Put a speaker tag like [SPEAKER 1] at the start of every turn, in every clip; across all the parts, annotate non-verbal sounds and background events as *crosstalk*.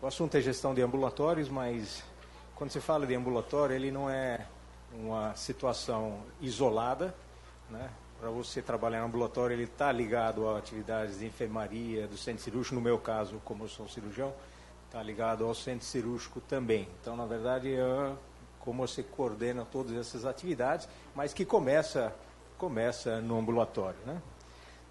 [SPEAKER 1] o assunto é gestão de ambulatórios, mas quando se fala de ambulatório, ele não é uma situação isolada, né? Para você trabalhar no ambulatório, ele está ligado a atividades de enfermaria, do centro cirúrgico, no meu caso, como eu sou cirurgião, está ligado ao centro cirúrgico também. Então, na verdade, é como você coordena todas essas atividades, mas que começa, começa no ambulatório. Né?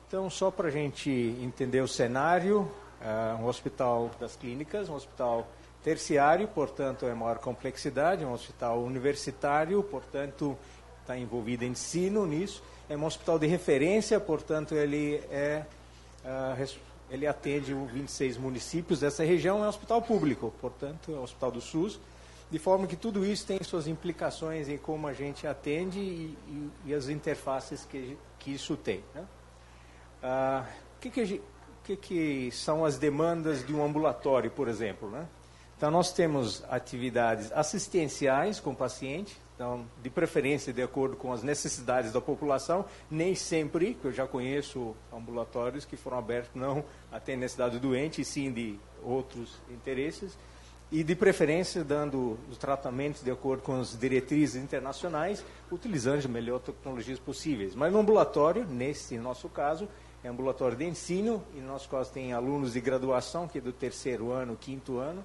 [SPEAKER 1] Então, só para a gente entender o cenário, uh, um hospital das clínicas, um hospital terciário, portanto, é maior complexidade, um hospital universitário, portanto, está envolvido em ensino nisso, é um hospital de referência, portanto, ele é uh, ele atende 26 municípios dessa região, é um hospital público, portanto, é um hospital do SUS, de forma que tudo isso tem suas implicações em como a gente atende e, e, e as interfaces que, que isso tem. Né? Ah, que, que, que, que são as demandas de um ambulatório, por exemplo? Né? Então, nós temos atividades assistenciais com o paciente, então, de preferência de acordo com as necessidades da população, nem sempre, que eu já conheço ambulatórios que foram abertos não até necessidade do doente, e sim de outros interesses, e de preferência dando os tratamentos de acordo com as diretrizes internacionais, utilizando as melhores tecnologias possíveis. Mas no ambulatório, nesse nosso caso, é ambulatório de ensino, e no nosso caso tem alunos de graduação, que é do terceiro ano, quinto ano,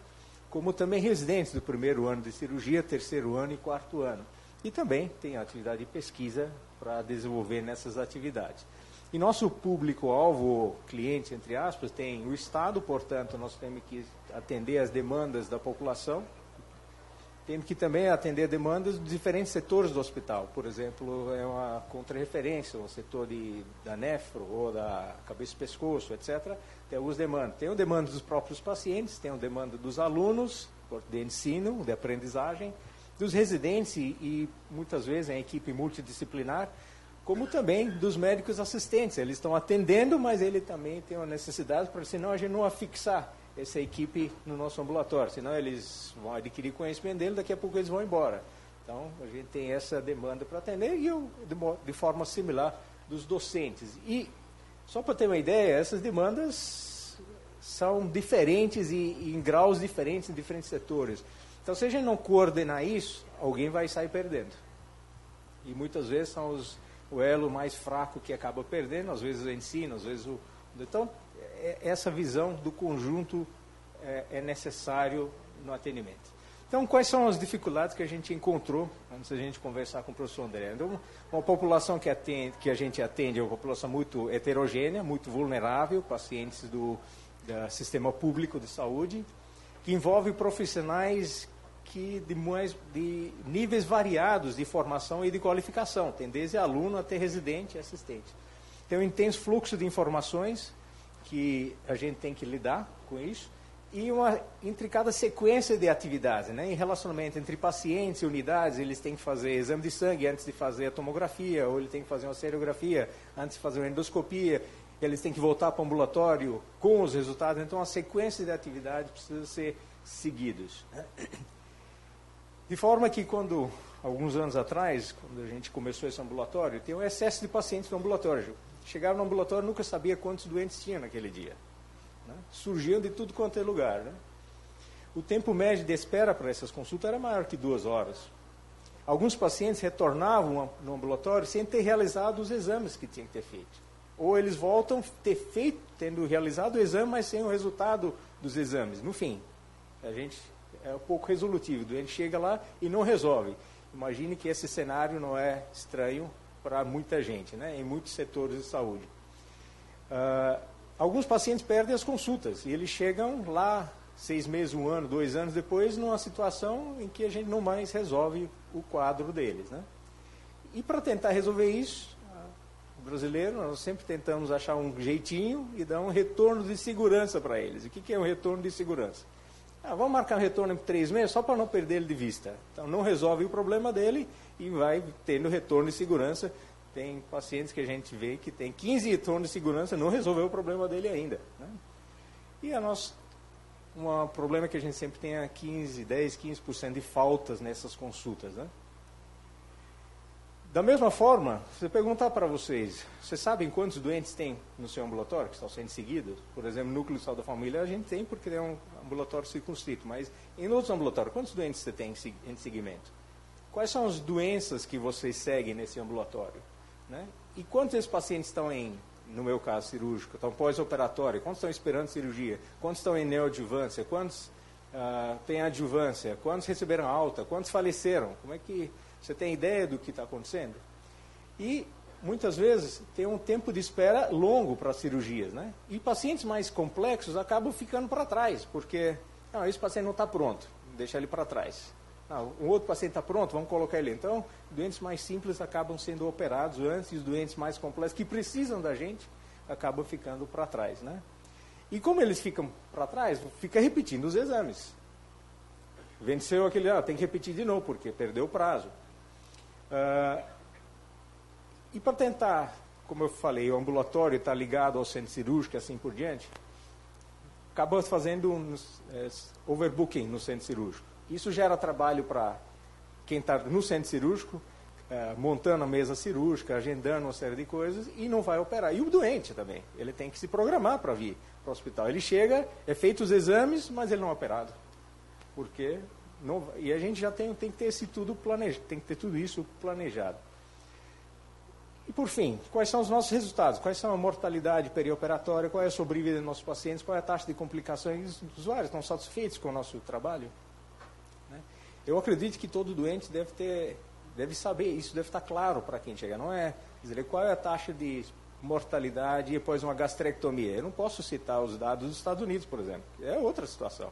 [SPEAKER 1] como também residentes do primeiro ano de cirurgia, terceiro ano e quarto ano. E também tem atividade de pesquisa para desenvolver nessas atividades. E nosso público-alvo, cliente, entre aspas, tem o Estado, portanto, nós temos que atender as demandas da população, temos que também atender demandas dos diferentes setores do hospital. Por exemplo, é uma contrarreferência, o setor de, da nefro ou da cabeça e pescoço, etc. Tem algumas demandas. Tem o demanda dos próprios pacientes, tem o demanda dos alunos, de ensino, de aprendizagem, dos residentes e muitas vezes em equipe multidisciplinar, como também dos médicos assistentes. Eles estão atendendo, mas ele também tem uma necessidade para, senão a gente não afixar essa equipe no nosso ambulatório, senão eles vão adquirir conhecimento dele, daqui a pouco eles vão embora. Então, a gente tem essa demanda para atender e eu, de, forma similar dos docentes. E, só para ter uma ideia, essas demandas são diferentes e, e, em graus diferentes em diferentes setores. Então, se a gente não coordenar isso, alguém vai sair perdendo. E muitas vezes são os, o elo mais fraco que acaba perdendo, às vezes o ensino, às vezes o. Então, essa visão do conjunto é, é, necessário no atendimento. Então, quais são as dificuldades que a gente encontrou antes da gente conversar com o professor André? Então, uma população que, atende, que a gente atende é uma população muito heterogênea, muito vulnerável, pacientes do, do sistema público de saúde, que envolve profissionais que de, mais, de níveis variados de formação e de qualificação, tem desde aluno até residente e assistente. Tem um intenso fluxo de informações, que a gente tem que lidar com isso e uma intricada sequência de atividades, né? Em relacionamento entre pacientes e unidades, eles têm que fazer exame de sangue antes de fazer a tomografia, ou ele tem que fazer uma seriografia antes de fazer uma endoscopia, eles têm que voltar para o ambulatório com os resultados, então a sequência de atividades precisa ser seguidos. Né? De forma que quando alguns anos atrás, quando a gente começou esse ambulatório, tem um excesso de pacientes no ambulatório. Chegava no ambulatório nunca sabia quantos doentes tinha naquele dia. Né? Surgiam de tudo quanto é lugar. Né? O tempo médio de espera para essas consultas era maior que duas horas. Alguns pacientes retornavam no ambulatório sem ter realizado os exames que tinham que ter feito. Ou eles voltam ter feito, tendo realizado o exame, mas sem o resultado dos exames. No fim, a gente é um pouco resolutivo. O doente chega lá e não resolve. Imagine que esse cenário não é estranho para muita gente, né, em muitos setores de saúde. Uh, alguns pacientes perdem as consultas e eles chegam lá seis meses, um ano, dois anos depois, numa situação em que a gente não mais resolve o quadro deles. Né? E para tentar resolver isso, brasileiro, nós sempre tentamos achar um jeitinho e dar um retorno de segurança para eles. O que, que é um retorno de segurança? Ah, vamos marcar um retorno em três meses só para não perder ele de vista. Então não resolve o problema dele e vai tendo retorno de segurança. Tem pacientes que a gente vê que tem 15 retornos de segurança não resolveu o problema dele ainda. Né? E a nossa, um problema que a gente sempre tem é 15, 10, 15% de faltas nessas consultas. Né? Da mesma forma, se eu perguntar para vocês, vocês sabem quantos doentes tem no seu ambulatório que estão sendo seguidos? Por exemplo, núcleo de saúde da família a gente tem porque é um ambulatório circunscrito, mas em outros ambulatórios, quantos doentes você tem em seguimento? Quais são as doenças que vocês seguem nesse ambulatório? Né? E quantos desses pacientes estão em, no meu caso, cirúrgico, estão pós-operatório? Quantos estão esperando cirurgia? Quantos estão em neoadjuvância? Quantos uh, têm adjuvância? Quantos receberam alta? Quantos faleceram? Como é que você tem ideia do que está acontecendo? E muitas vezes tem um tempo de espera longo para cirurgias, né? E pacientes mais complexos acabam ficando para trás, porque não, esse paciente não está pronto, deixa ele para trás. Não, um outro paciente está pronto, vamos colocar ele. Então, doentes mais simples acabam sendo operados antes, e os doentes mais complexos que precisam da gente acabam ficando para trás, né? E como eles ficam para trás, fica repetindo os exames. Venceu aquele, ah, tem que repetir de novo, porque perdeu o prazo. Uh, e para tentar, como eu falei, o ambulatório está ligado ao centro cirúrgico e assim por diante, acabamos fazendo um é, overbooking no centro cirúrgico. Isso gera trabalho para quem está no centro cirúrgico, é, montando a mesa cirúrgica, agendando uma série de coisas e não vai operar. E o doente também, ele tem que se programar para vir para o hospital. Ele chega, é feito os exames, mas ele não é operado. Porque não, e a gente já tem, tem que ter esse tudo planejado, tem que ter tudo isso planejado. E por fim, quais são os nossos resultados? Quais são a mortalidade perioperatória? Qual é a sobrevida dos nossos pacientes? Qual é a taxa de complicações? Os usuários estão satisfeitos com o nosso trabalho? Né? Eu acredito que todo doente deve ter, deve saber isso, deve estar claro para quem chega. Não é dizer qual é a taxa de mortalidade depois uma gastrectomia. Eu não posso citar os dados dos Estados Unidos, por exemplo. É outra situação.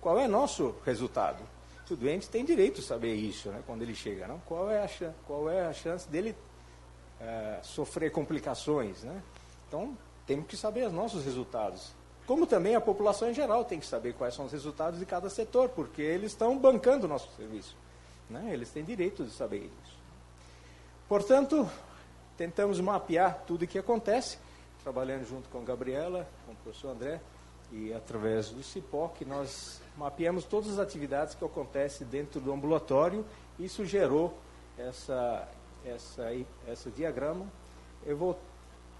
[SPEAKER 1] Qual é nosso resultado? O doente tem direito a saber isso, né, quando ele chega. Não? Qual, é a, qual é a chance dele é, sofrer complicações? Né? Então, temos que saber os nossos resultados. Como também a população em geral tem que saber quais são os resultados de cada setor, porque eles estão bancando o nosso serviço. Né? Eles têm direito de saber isso. Portanto, tentamos mapear tudo o que acontece, trabalhando junto com a Gabriela, com o professor André, e através do CIPOC nós mapeamos todas as atividades que acontecem dentro do ambulatório. Isso gerou essa, essa, essa diagrama. Eu, vou,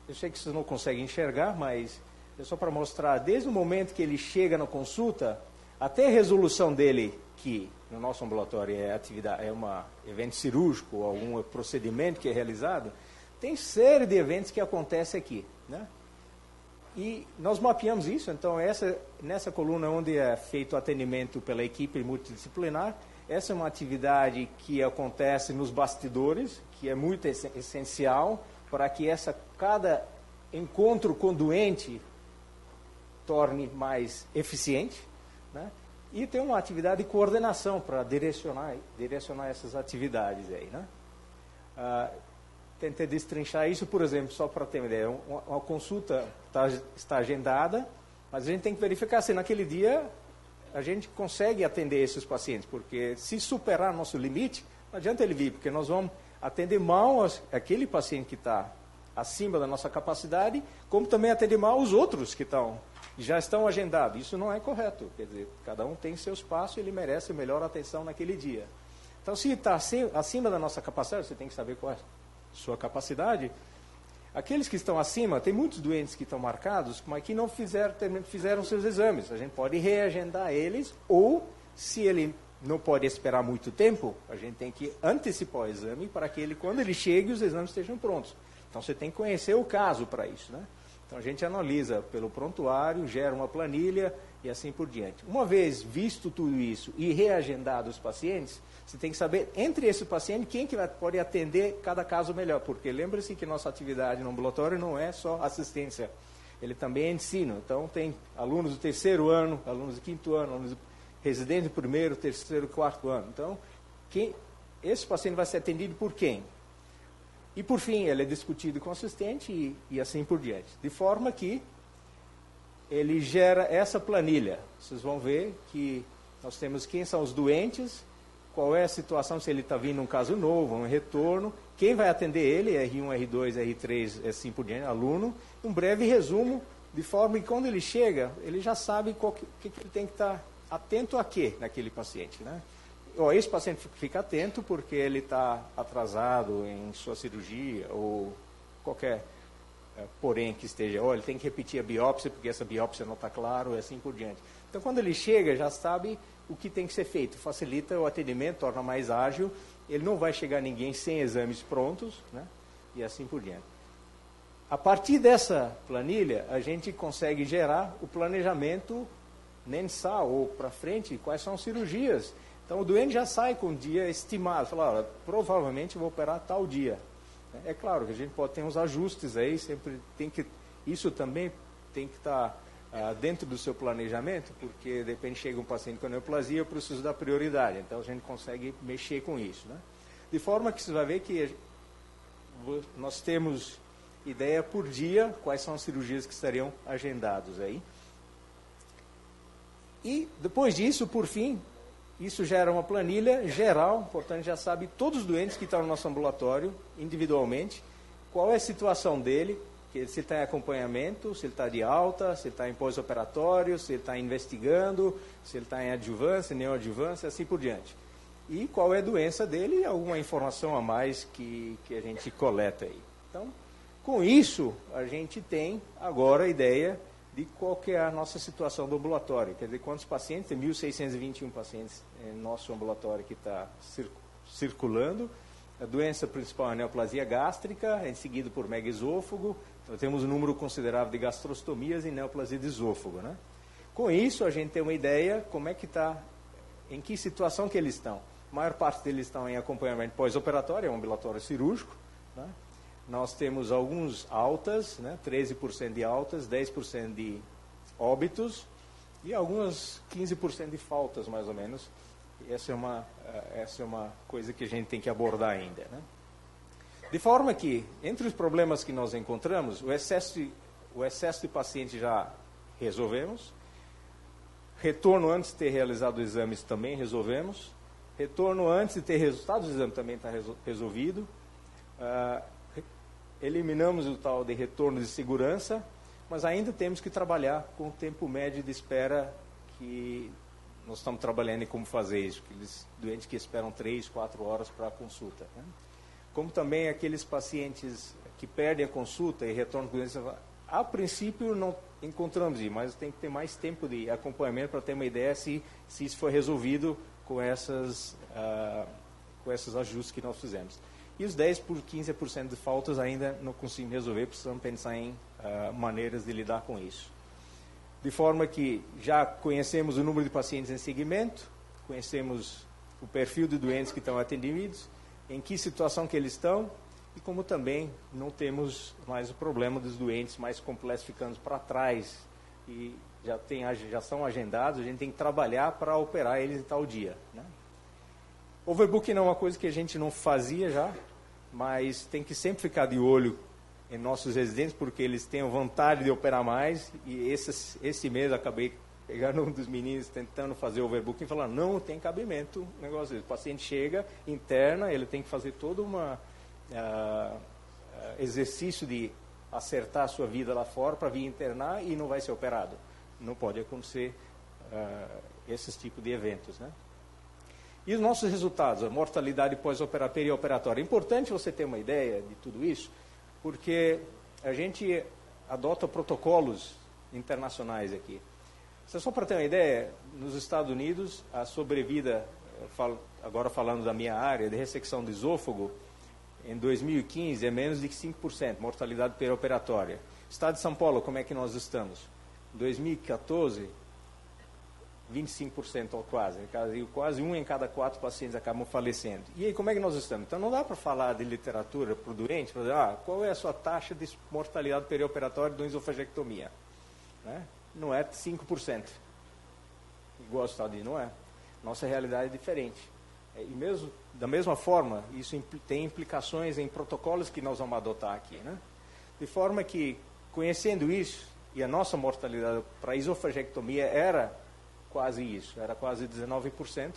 [SPEAKER 1] eu sei que vocês não conseguem enxergar, mas é só para mostrar, desde o momento que ele chega na consulta, até a resolução dele, que no nosso ambulatório é atividade, é um evento cirúrgico algum procedimento que é realizado, tem série de eventos que acontecem aqui. Né? E nós mapeamos isso, então essa, nessa coluna onde é feito atendimento pela equipe multidisciplinar, essa é uma atividade que acontece nos bastidores, que é muito essencial para que essa, cada encontro com doente torne mais eficiente. Né? E tem uma atividade de coordenação para direcionar, direcionar essas atividades aí. Né? Ah, tentei destrinchar isso, por exemplo, só para ter uma ideia. Uma, uma consulta tá, está agendada, mas a gente tem que verificar se naquele dia a gente consegue atender esses pacientes, porque se superar nosso limite, não adianta ele vir, porque nós vamos atender mal aquele paciente que está acima da nossa capacidade, como também atender mal os outros que estão já estão agendados. Isso não é correto. Quer dizer, cada um tem seu espaço e ele merece melhor atenção naquele dia. Então, se está acima da nossa capacidade, você tem que saber qual é sua capacidade. Aqueles que estão acima, tem muitos doentes que estão marcados, mas que não fizeram, fizeram seus exames. A gente pode reagendar eles, ou, se ele não pode esperar muito tempo, a gente tem que antecipar o exame para que ele, quando ele chegue, os exames estejam prontos. Então você tem que conhecer o caso para isso. Né? Então a gente analisa pelo prontuário, gera uma planilha e assim por diante. Uma vez visto tudo isso e reagendado os pacientes, você tem que saber, entre esse paciente, quem que pode atender cada caso melhor. Porque lembre-se que nossa atividade no ambulatório não é só assistência, ele também é ensino. Então, tem alunos do terceiro ano, alunos do quinto ano, alunos residentes do primeiro, terceiro, quarto ano. Então, quem, esse paciente vai ser atendido por quem? E, por fim, ele é discutido com o assistente e, e assim por diante. De forma que ele gera essa planilha. Vocês vão ver que nós temos quem são os doentes, qual é a situação, se ele está vindo um caso novo, um retorno, quem vai atender ele, R1, R2, R3, assim por diante, aluno, um breve resumo, de forma que quando ele chega, ele já sabe o que, que, ele tem que estar tá atento a quê naquele paciente. Né? ó, esse paciente fica atento porque ele está atrasado em sua cirurgia ou qualquer porém que esteja, ele tem que repetir a biópsia porque essa biópsia não está claro e assim por diante. Então, quando ele chega, já sabe o que tem que ser feito, facilita o atendimento, torna mais ágil, ele não vai chegar ninguém sem exames prontos, né? e assim por diante. A partir dessa planilha, a gente consegue gerar o planejamento mensal ou para frente, quais são as cirurgias. Então o doente já sai com o dia estimado, fala, olha, provavelmente vou operar tal dia. É claro que a gente pode ter uns ajustes aí, sempre tem que, isso também tem que estar tá, ah, dentro do seu planejamento, porque de repente chega um paciente com neoplasia, eu preciso dar prioridade, então a gente consegue mexer com isso. Né? De forma que você vai ver que nós temos ideia por dia quais são as cirurgias que estariam agendados aí. E depois disso, por fim, isso gera uma planilha geral, portanto já sabe todos os doentes que estão no nosso ambulatório, individualmente, qual é a situação dele, se ele está em acompanhamento, se ele está de alta, se ele está em pós-operatório, se ele está investigando, se ele está em adjuvância, neoadjuvância, assim por diante. E qual é a doença dele e alguma informação a mais que, que a gente coleta aí. Então, com isso, a gente tem agora a ideia de qual que é a nossa situação do ambulatório. Quer dizer, quantos pacientes? Tem 1.621 pacientes em nosso ambulatório que está circulando. A doença principal é a neoplasia gástrica, é seguido por megaesôfago. Então, temos um número considerável de gastrostomias e neoplasia de esôfago. Né? Com isso, a gente tem uma ideia como é que está, em que situação que eles estão. A maior parte deles estão em acompanhamento pós-operatório, é um ambulatório cirúrgico. Né? Nós temos alguns altas, né, 13% de altas, 10% de óbitos e algumas 15% de faltas, mais ou menos. E essa é uma, eh, essa é uma coisa que a gente tem que abordar ainda. Né? De forma que, entre os problemas que nós encontramos, o excesso de, o excesso de pacientes já resolvemos, retorno antes de ter realizado exames também resolvemos, retorno antes de ter resultados do exame também está resolvido, uh, eliminamos o tal de retorno de segurança, mas ainda temos que trabalhar com o tempo médio de espera que nós estamos trabalhando em como fazer isso, aqueles doentes que esperam três, quatro horas para a consulta. Né? Como também aqueles pacientes que perdem a consulta e retornam com doença, a princípio não encontramos mas tem que ter mais tempo de acompanhamento para ter uma ideia se, se isso foi resolvido com, essas, uh, com esses ajustes que nós fizemos. E os 10 por 15% de faltas ainda não conseguimos resolver, precisamos pensar em uh, maneiras de lidar com isso. De forma que já conhecemos o número de pacientes em segmento, conhecemos o perfil de doentes que estão atendidos, em que situação que eles estão, e como também não temos mais o problema dos doentes mais complexos ficando para trás e já, tem, já são agendados, a gente tem que trabalhar para operar eles em tal dia. Né? Overbooking é uma coisa que a gente não fazia já, mas tem que sempre ficar de olho em nossos residentes, porque eles têm vontade de operar mais, e esse, esse mês acabei pegando *laughs* um dos meninos tentando fazer overbooking e falando, não tem cabimento o negócio. O paciente chega, interna, ele tem que fazer todo um uh, uh, exercício de acertar a sua vida lá fora para vir internar e não vai ser operado. Não pode acontecer uh, esses tipos de eventos, né? E os nossos resultados, a mortalidade pós-operatória e operatória. É importante você ter uma ideia de tudo isso, porque a gente adota protocolos internacionais aqui. Só para ter uma ideia, nos Estados Unidos, a sobrevida, agora falando da minha área, de ressecção do esôfago, em 2015 é menos de 5%, mortalidade perioperatória. Estado de São Paulo, como é que nós estamos? Em 2014, 25% ou quase, quase um em cada quatro pacientes acabam falecendo. E aí, como é que nós estamos? Então, não dá para falar de literatura para o doente, para dizer, ah, qual é a sua taxa de mortalidade perioperatória de uma esofagectomia? Né? Não é 5%. Igual Estados Unidos, não é. Nossa realidade é diferente. É, e mesmo, da mesma forma, isso impl tem implicações em protocolos que nós vamos adotar aqui. Né? De forma que, conhecendo isso, e a nossa mortalidade para esofagectomia era quase isso, era quase 19%.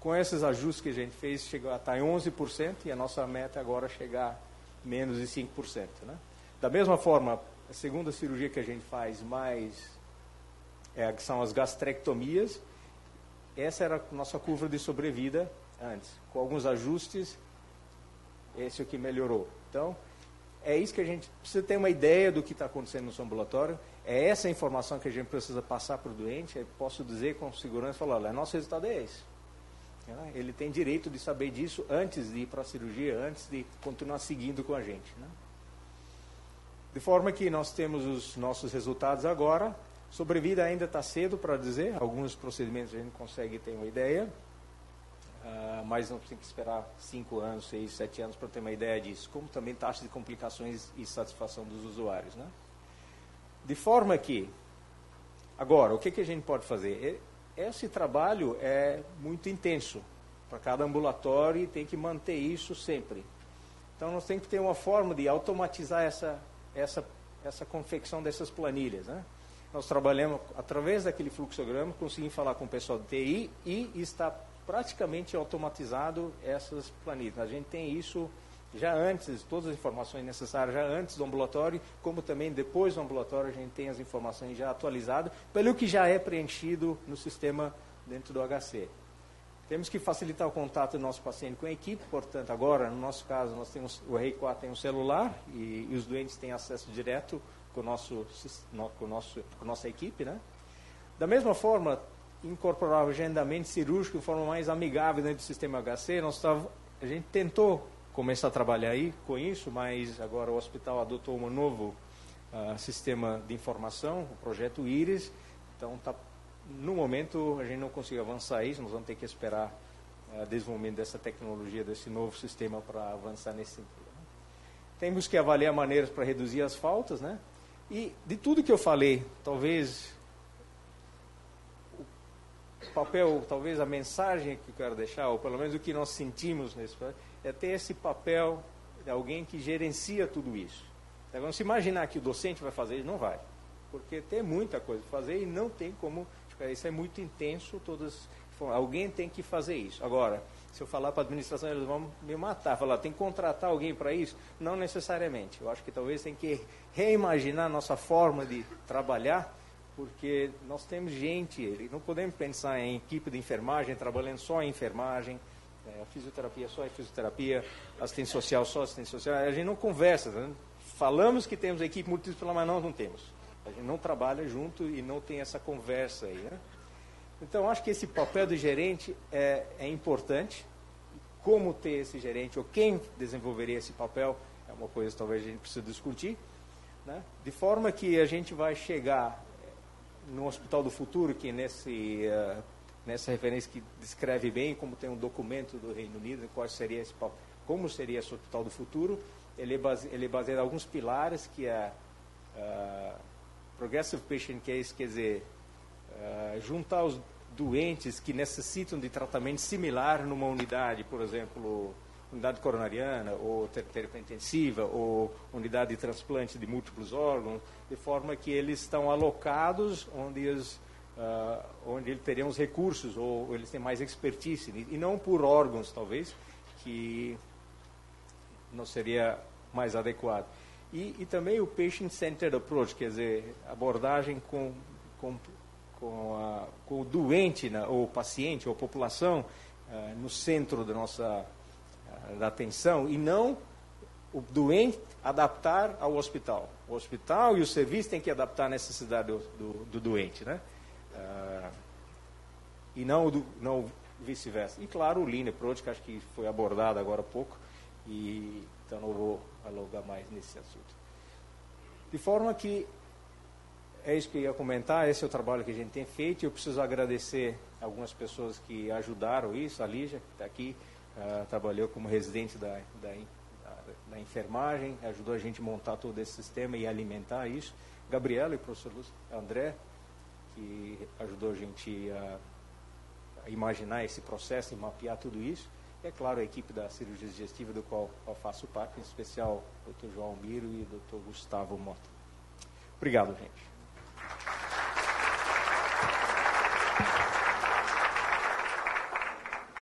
[SPEAKER 1] Com esses ajustes que a gente fez, chegou a estar em 11% e a nossa meta agora é chegar menos de 5%. Né? Da mesma forma, a segunda cirurgia que a gente faz mais é, que são as gastrectomias, essa era a nossa curva de sobrevida antes. Com alguns ajustes, esse aqui melhorou. Então, é isso que a gente precisa ter uma ideia do que está acontecendo no ambulatório. É essa informação que a gente precisa passar para o doente. Posso dizer com segurança, falar, olha, nosso resultado é esse. Né? Ele tem direito de saber disso antes de ir para a cirurgia, antes de continuar seguindo com a gente. Né? De forma que nós temos os nossos resultados agora. Sobrevida ainda está cedo para dizer, alguns procedimentos a gente consegue ter uma ideia, uh, mas não tem que esperar 5 anos, 6, 7 anos para ter uma ideia disso. Como também taxa de complicações e satisfação dos usuários. Né? De forma que, agora, o que, que a gente pode fazer? Esse trabalho é muito intenso para cada ambulatório e tem que manter isso sempre. Então, nós temos que ter uma forma de automatizar essa, essa, essa confecção dessas planilhas. Né? Nós trabalhamos através daquele fluxograma, conseguimos falar com o pessoal do TI e está praticamente automatizado essas planilhas. A gente tem isso já antes, todas as informações necessárias já antes do ambulatório, como também depois do ambulatório a gente tem as informações já atualizadas, pelo que já é preenchido no sistema dentro do HC. Temos que facilitar o contato do nosso paciente com a equipe, portanto, agora, no nosso caso, nós temos, o REI4 tem um celular e, e, os doentes têm acesso direto com, nosso, com, nosso, com nossa equipe. Né? Da mesma forma, incorporar o agendamento cirúrgico de forma mais amigável dentro do sistema HC, nós tava, a gente tentou começar a trabalhar aí com isso, mas agora o hospital adotou um novo uh, sistema de informação, o projeto IRIS. Então, tá, no momento, a gente não conseguiu avançar isso, nós vamos ter que esperar o uh, desenvolvimento dessa tecnologia, desse novo sistema para avançar nesse sentido. Né? Temos que avaliar maneiras para reduzir as faltas, né? E de tudo que eu falei, talvez o papel, talvez a mensagem que eu quero deixar, ou pelo menos o que nós sentimos nesse é ter esse papel de alguém que gerencia tudo isso. Agora, se imaginar que o docente vai fazer isso, não vai. Porque tem muita coisa para fazer e não tem como. Isso é muito intenso, todas. Alguém tem que fazer isso. Agora, se eu falar para a administração, eles vão me matar. Falar, tem que contratar alguém para isso? Não necessariamente. Eu acho que talvez tem que reimaginar a nossa forma de trabalhar, porque nós temos gente, não podemos pensar em equipe de enfermagem trabalhando só em enfermagem, é, a fisioterapia só é fisioterapia, assistente social só assistente social. A gente não conversa. Né? Falamos que temos equipe multidisciplinar, mas nós não temos. A gente não trabalha junto e não tem essa conversa aí. Né? Então, acho que esse papel do gerente é, é importante. Como ter esse gerente, ou quem desenvolveria esse papel, é uma coisa que talvez a gente precise discutir. Né? De forma que a gente vai chegar no Hospital do Futuro, que nesse uh, nessa referência que descreve bem como tem um documento do Reino Unido, qual seria esse, como seria esse hospital do futuro. Ele é, base, ele é baseado em alguns pilares, que é uh, Progressive Patient Case, quer dizer, uh, juntar os doentes que necessitam de tratamento similar numa unidade, por exemplo, unidade coronariana, ou terapia intensiva, ou unidade de transplante de múltiplos órgãos, de forma que eles estão alocados onde os uh, onde ele teria os recursos ou eles têm mais expertise e não por órgãos talvez que não seria mais adequado. E, e também o patient-centered approach quer dizer abordagem com com, com, a, com o doente né, ou paciente ou população uh, no centro da nossa da atenção e não o doente adaptar ao hospital. O hospital e o serviço têm que adaptar à necessidade do, do, do doente, né? Uh, e não, não vice-versa. E claro, o Lean Approach, que acho que foi abordado agora há pouco, e, então não vou alongar mais nesse assunto. De forma que, é isso que eu ia comentar, esse é o trabalho que a gente tem feito, eu preciso agradecer algumas pessoas que ajudaram isso, a Lígia, que está aqui, uh, trabalhou como residente da, da, da, enfermagem, ajudou a gente a montar todo esse sistema e alimentar isso, Gabriela e o professor Lúcio, André, que ajudou a gente a, a, imaginar esse processo e mapear tudo isso. E, é claro, a equipe da cirurgia digestiva, do qual eu faço parte, em especial o Dr. João Miro e o Dr. Gustavo Mota. Obrigado, gente.